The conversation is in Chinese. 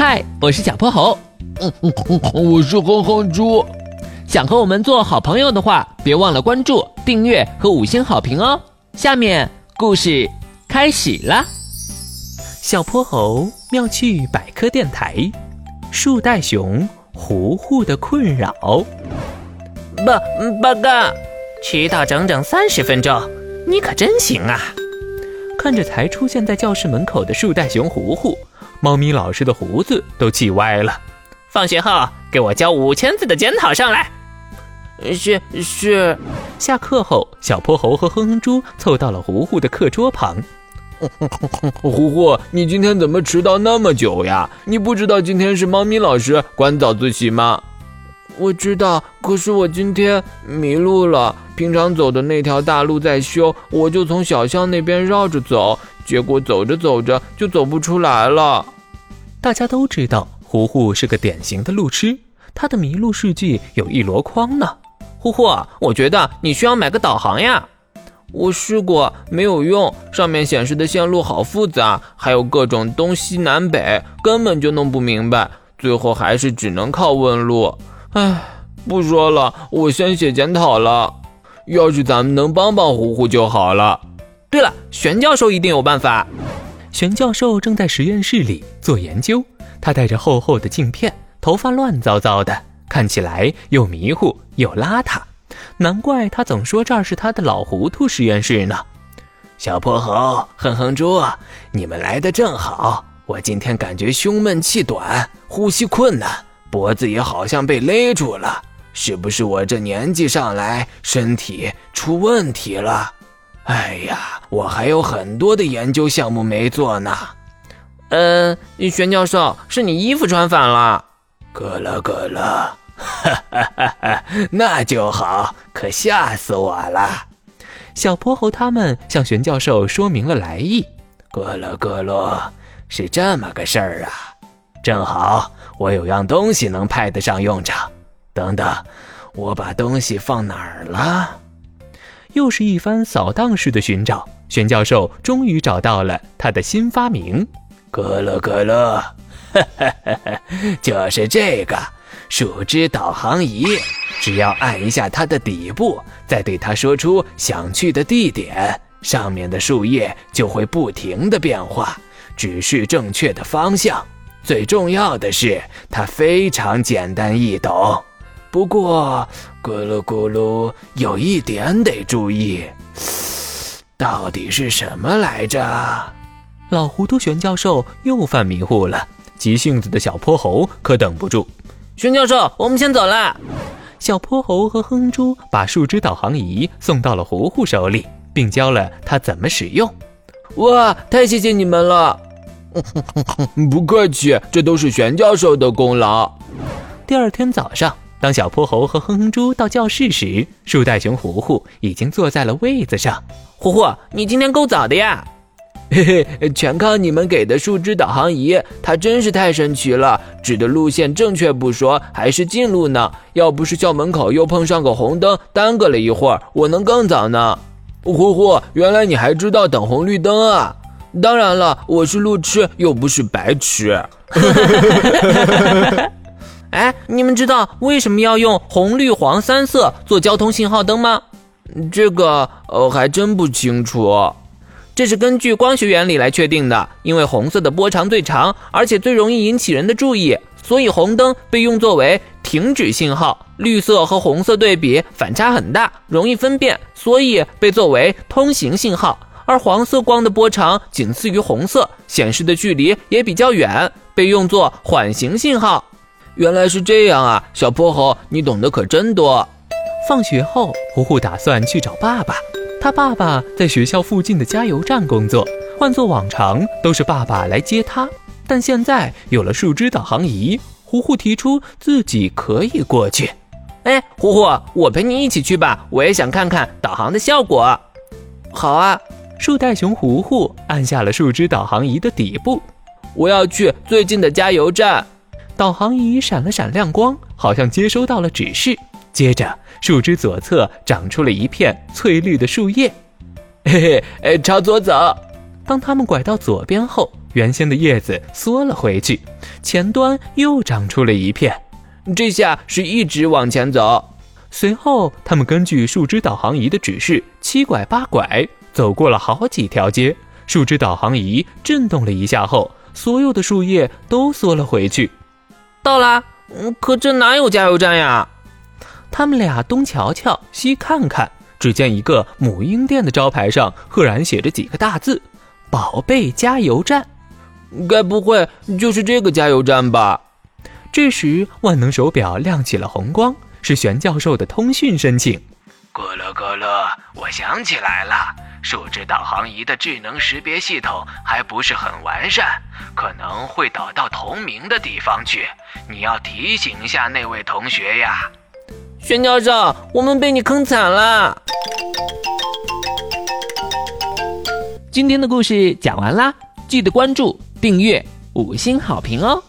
嗨，我是小泼猴。嗯嗯嗯，我是哼哼猪。想和我们做好朋友的话，别忘了关注、订阅和五星好评哦。下面故事开始了。小泼猴妙趣百科电台，树袋熊糊糊的困扰。报报告，迟到整整三十分钟，你可真行啊！看着才出现在教室门口的树袋熊糊糊，猫咪老师的胡子都气歪了。放学后给我交五千字的检讨上来。是是。下课后，小泼猴和哼哼猪凑到了糊糊的课桌旁。糊糊，你今天怎么迟到那么久呀？你不知道今天是猫咪老师管早自习吗？我知道，可是我今天迷路了。平常走的那条大路在修，我就从小巷那边绕着走，结果走着走着就走不出来了。大家都知道，糊糊是个典型的路痴，他的迷路事迹有一箩筐呢。糊糊，我觉得你需要买个导航呀。我试过没有用，上面显示的线路好复杂，还有各种东西南北，根本就弄不明白。最后还是只能靠问路。唉，不说了，我先写检讨了。要是咱们能帮帮糊糊就好了。对了，玄教授一定有办法。玄教授正在实验室里做研究，他戴着厚厚的镜片，头发乱糟糟的，看起来又迷糊又邋遢。难怪他总说这儿是他的老糊涂实验室呢。小泼猴、哼哼猪，你们来的正好。我今天感觉胸闷气短，呼吸困难，脖子也好像被勒住了。是不是我这年纪上来，身体出问题了？哎呀，我还有很多的研究项目没做呢。呃，玄教授，是你衣服穿反了。咯了咯了。哈哈哈哈那就好，可吓死我了！小泼猴他们向玄教授说明了来意。咯咯咯咯，是这么个事儿啊！正好我有样东西能派得上用场。等等，我把东西放哪儿了？又是一番扫荡式的寻找，玄教授终于找到了他的新发明。咯咯咯咯，哈哈哈哈就是这个。树枝导航仪，只要按一下它的底部，再对它说出想去的地点，上面的树叶就会不停的变化，指示正确的方向。最重要的是，它非常简单易懂。不过，咕噜咕噜，有一点得注意，到底是什么来着？老糊涂玄教授又犯迷糊了，急性子的小泼猴可等不住。玄教授，我们先走了。小泼猴和哼猪把树枝导航仪送到了糊糊手里，并教了他怎么使用。哇，太谢谢你们了！不客气，这都是玄教授的功劳。第二天早上，当小泼猴和哼哼猪到教室时，树袋熊糊糊已经坐在了位子上。糊糊，你今天够早的呀！嘿嘿，全靠你们给的树枝导航仪，它真是太神奇了，指的路线正确不说，还是近路呢。要不是校门口又碰上个红灯，耽搁了一会儿，我能更早呢。呼呼，原来你还知道等红绿灯啊！当然了，我是路痴，又不是白痴。哎，你们知道为什么要用红绿黄三色做交通信号灯吗？这个，呃，还真不清楚。这是根据光学原理来确定的，因为红色的波长最长，而且最容易引起人的注意，所以红灯被用作为停止信号。绿色和红色对比反差很大，容易分辨，所以被作为通行信号。而黄色光的波长仅次于红色，显示的距离也比较远，被用作缓行信号。原来是这样啊，小泼猴，你懂得可真多。放学后，糊糊打算去找爸爸。他爸爸在学校附近的加油站工作，换作往常都是爸爸来接他，但现在有了树枝导航仪，糊糊提出自己可以过去。哎，糊糊，我陪你一起去吧，我也想看看导航的效果。好啊，树袋熊糊糊按下了树枝导航仪的底部。我要去最近的加油站。导航仪闪了闪亮光，好像接收到了指示。接着，树枝左侧长出了一片翠绿的树叶。嘿嘿，哎，朝左走。当他们拐到左边后，原先的叶子缩了回去，前端又长出了一片。这下是一直往前走。随后，他们根据树枝导航仪的指示，七拐八拐走过了好几条街。树枝导航仪震动了一下后，所有的树叶都缩了回去。到啦，嗯，可这哪有加油站呀？他们俩东瞧瞧，西看看，只见一个母婴店的招牌上赫然写着几个大字：“宝贝加油站。”该不会就是这个加油站吧？这时，万能手表亮起了红光，是玄教授的通讯申请。咕噜咕噜，我想起来了，树枝导航仪的智能识别系统还不是很完善，可能会导到同名的地方去。你要提醒一下那位同学呀。玄教授，我们被你坑惨了。今天的故事讲完啦，记得关注、订阅、五星好评哦。